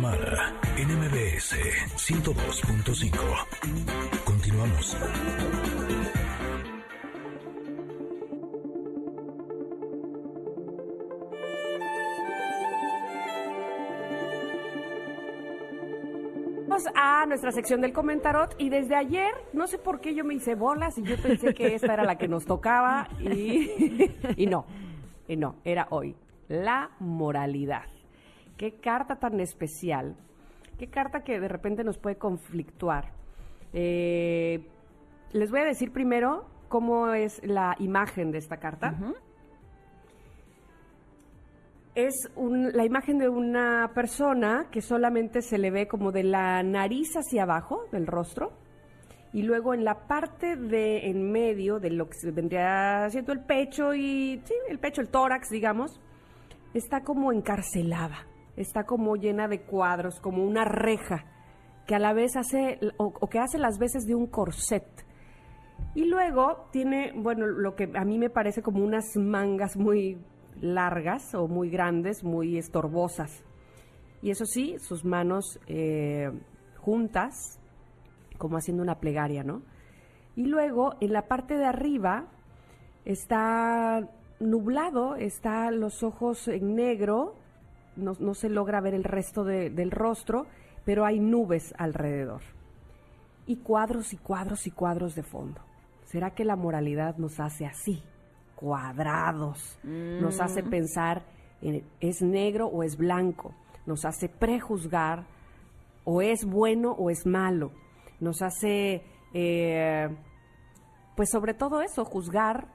Tamara en MBS 102.5. Continuamos. A nuestra sección del comentarot y desde ayer, no sé por qué yo me hice bolas y yo pensé que esta era la que nos tocaba y, y no, y no, era hoy. La moralidad. Qué carta tan especial, qué carta que de repente nos puede conflictuar. Eh, les voy a decir primero cómo es la imagen de esta carta. Es un- la imagen de una persona que solamente se le ve como de la nariz hacia abajo del rostro y luego en la parte de en medio de lo que se vendría siendo el pecho y sí, el pecho, el tórax, digamos, está como encarcelada, está como llena de cuadros, como una reja que a la vez hace o, que hace las veces de un corset. Y luego tiene, bueno, lo que a mí me parece como unas mangas muy largas o muy grandes, muy estorbosas. Y eso sí, sus manos eh, juntas, como haciendo una plegaria, ¿no? Y luego, en la parte de arriba, está nublado, está los ojos en negro, no, no se logra ver el resto de- del rostro, pero hay nubes alrededor. Y cuadros y cuadros y cuadros de fondo. ¿Será que la moralidad nos hace así? Cuadrados. Nos hace pensar en es negro o es blanco. Nos hace prejuzgar o es bueno o es malo. Nos hace, eh, pues sobre todo eso, juzgar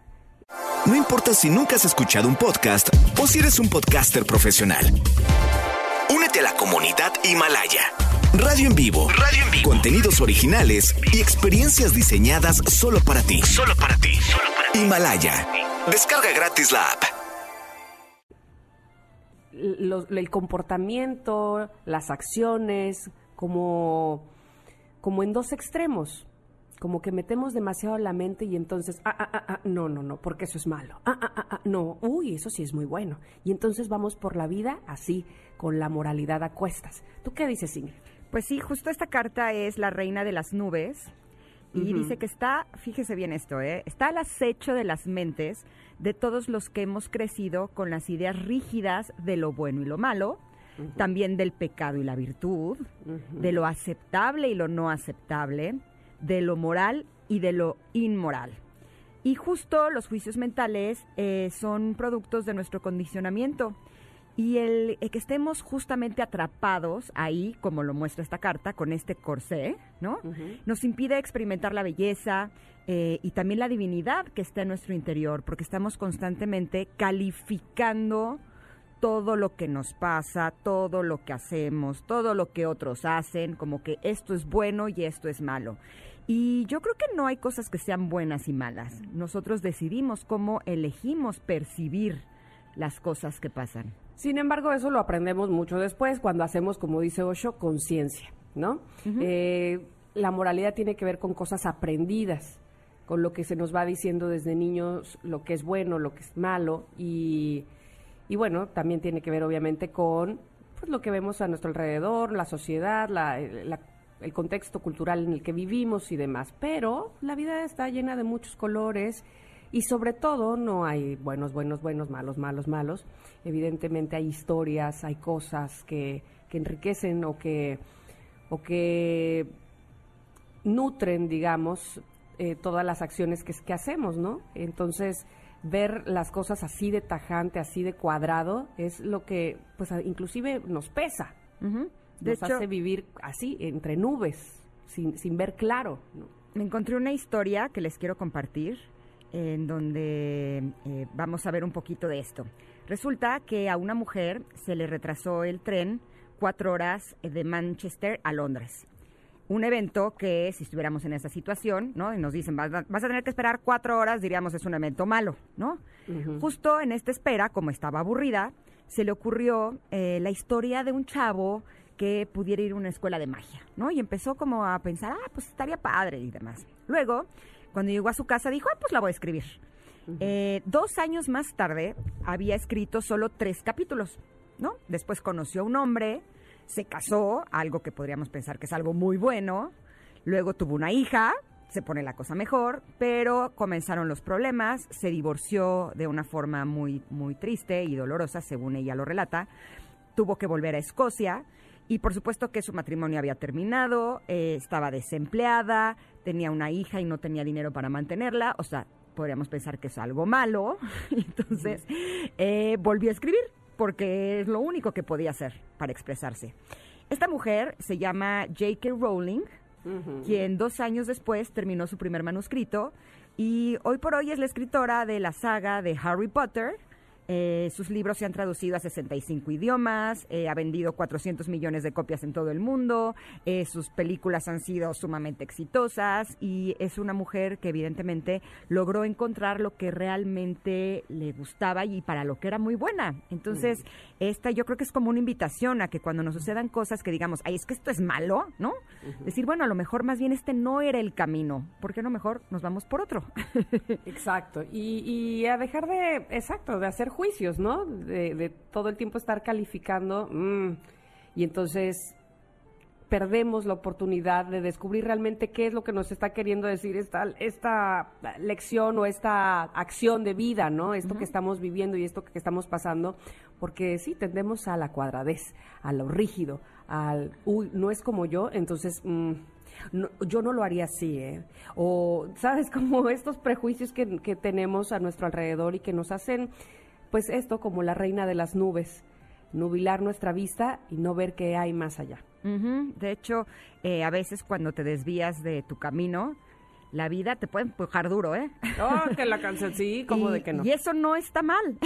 No importa si nunca has escuchado un podcast o si eres un podcaster profesional. Únete a la comunidad Himalaya. Radio en vivo. Radio en vivo. Contenidos originales y experiencias diseñadas solo para ti. Solo para ti. Himalaya. Descarga gratis la app. los- el comportamiento, las acciones, como, como en dos extremos. Como que metemos demasiado la mente y entonces, ah, ah, ah, ah, no, no, no, porque eso es malo. Ah, ah, ah, ah, no, uy, eso sí es muy bueno. Y entonces vamos por la vida así, con la moralidad a cuestas. ¿Tú qué dices, Ingrid? Pues sí, justo esta carta es la reina de las nubes y dice que está, fíjese bien esto, ¿eh? está al acecho de las mentes de todos los que hemos crecido con las ideas rígidas de lo bueno y lo malo, también del pecado y la virtud, de lo aceptable y lo no aceptable, de lo moral y de lo inmoral. Y justo los juicios mentales eh, son productos de nuestro condicionamiento. Y el, el que estemos justamente atrapados ahí, como lo muestra esta carta, con este corsé, ¿no? Nos impide experimentar la belleza eh, y también la divinidad que está en nuestro interior, porque estamos constantemente calificando todo lo que nos pasa, todo lo que hacemos, todo lo que otros hacen, como que esto es bueno y esto es malo. Y yo creo que no hay cosas que sean buenas y malas. Nosotros decidimos cómo elegimos percibir las cosas que pasan. Sin embargo, eso lo aprendemos mucho después, cuando hacemos, como dice Osho, conciencia, ¿no? Eh, la moralidad tiene que ver con cosas aprendidas, con lo que se nos va diciendo desde niños, lo que es bueno, lo que es malo, y, y bueno, también tiene que ver obviamente con pues, lo que vemos a nuestro alrededor, la sociedad, la, el contexto cultural en el que vivimos y demás. Pero la vida está llena de muchos colores y sobre todo no hay buenos, buenos, buenos, malos, malos, malos. Evidentemente hay historias, hay cosas que, que enriquecen o que, o que nutren, digamos, eh, todas las acciones que, que hacemos, ¿no? Entonces, ver las cosas así de tajante, así de cuadrado, es lo que, pues, inclusive nos pesa. De nos hecho, hace vivir así, entre nubes, sin, sin ver claro. ¿no? me encontré una historia que les quiero compartir en donde eh, vamos a ver un poquito de esto. Resulta que a una mujer se le retrasó el tren cuatro horas eh, de Manchester a Londres. Un evento que, si estuviéramos en esa situación, ¿no? Y nos dicen, vas, vas a tener que esperar cuatro horas, diríamos, es un evento malo, ¿no? Justo en esta espera, como estaba aburrida, se le ocurrió eh, la historia de un chavo que pudiera ir a una escuela de magia, ¿no? Y empezó como a pensar, ah, pues estaría padre y demás. Luego, cuando llegó a su casa, dijo, ah, pues la voy a escribir. Eh, dos años más tarde, había escrito solo tres capítulos, ¿no? Después conoció a un hombre, se casó, algo que podríamos pensar que es algo muy bueno, luego tuvo una hija, se pone la cosa mejor, pero comenzaron los problemas, se divorció de una forma muy, muy triste y dolorosa, según ella lo relata, tuvo que volver a Escocia y por supuesto que su matrimonio había terminado, eh, estaba desempleada, tenía una hija y no tenía dinero para mantenerla, o sea, podríamos pensar que es algo malo, entonces eh, volvió a escribir porque es lo único que podía hacer para expresarse. Esta mujer se llama J.K. Rowling, quien dos años después terminó su primer manuscrito y hoy por hoy es la escritora de la saga de Harry Potter, eh, sus libros se han traducido a 65 idiomas, eh, ha vendido 400 millones de copias en todo el mundo, eh, sus películas han sido sumamente exitosas y es una mujer que evidentemente logró encontrar lo que realmente le gustaba y para lo que era muy buena. Entonces, esta yo creo que es como una invitación a que cuando nos sucedan cosas que digamos, ay, es que esto es malo, ¿no? Decir, bueno, a lo mejor más bien este no era el camino, ¿por qué no mejor nos vamos por otro? exacto, y, y a dejar de, exacto, de hacer juicios, ¿no? De, todo el tiempo estar calificando mm, y entonces perdemos la oportunidad de descubrir realmente qué es lo que nos está queriendo decir esta, esta lección o esta acción de vida, ¿no? Esto que estamos viviendo y esto que estamos pasando, porque sí, tendemos a la cuadradez, a lo rígido, al, uy, no es como yo, entonces... Mm, yo no lo haría así, ¿eh? O, ¿sabes? Como estos prejuicios que, que tenemos a nuestro alrededor y que nos hacen pues esto como la reina de las nubes, nubilar nuestra vista y no ver qué hay más allá. De hecho, eh, a veces cuando te desvías de tu camino, la vida te puede empujar duro, ¿eh? Oh, que la canción, sí, como de que no. Y eso no está mal.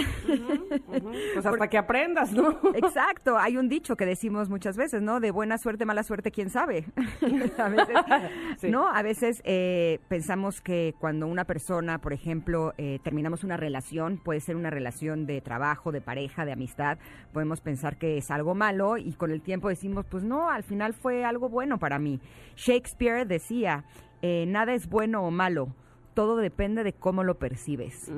Pues hasta que aprendas, ¿no? Exacto, hay un dicho que decimos muchas veces, ¿no? De buena suerte, mala suerte, quién sabe. a veces, ¿no? A veces eh, pensamos que cuando una persona, por ejemplo, eh, terminamos una relación, puede ser una relación de trabajo, de pareja, de amistad, podemos pensar que es algo malo y con el tiempo decimos, pues no, al final fue algo bueno para mí. Shakespeare decía, eh, nada es bueno o malo. Todo depende de cómo lo percibes.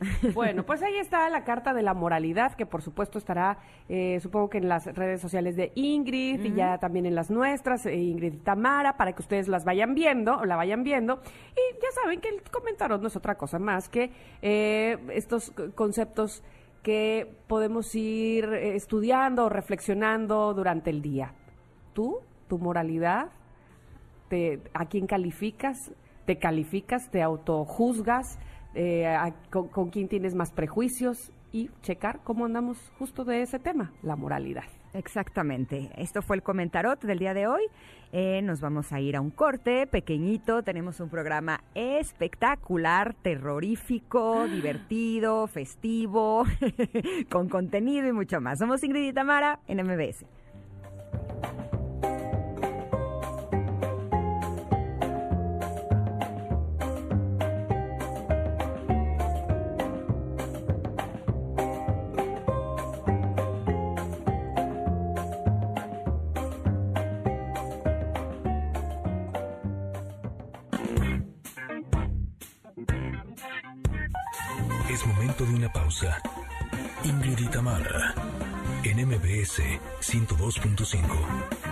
Bueno, pues ahí está la carta de la moralidad, que por supuesto estará, eh, supongo que en las redes sociales de Ingrid y ya también en las nuestras, eh, Ingrid y Tamara, para que ustedes las vayan viendo o la vayan viendo. Y ya saben que el comentario no es otra cosa más que estos conceptos que podemos ir estudiando o reflexionando durante el día. Tú, tu moralidad, a quién calificas, te calificas, te autojuzgas, eh, con, quién tienes más prejuicios y checar cómo andamos justo de ese tema, la moralidad. Exactamente. Esto fue el comentarot del día de hoy. Eh, nos vamos a ir a un corte pequeñito. Tenemos un programa espectacular, terrorífico, divertido, festivo, con contenido y mucho más. Somos Ingrid y Tamara en MBS. De una pausa. Ingrid Mara, en MBS 102.5.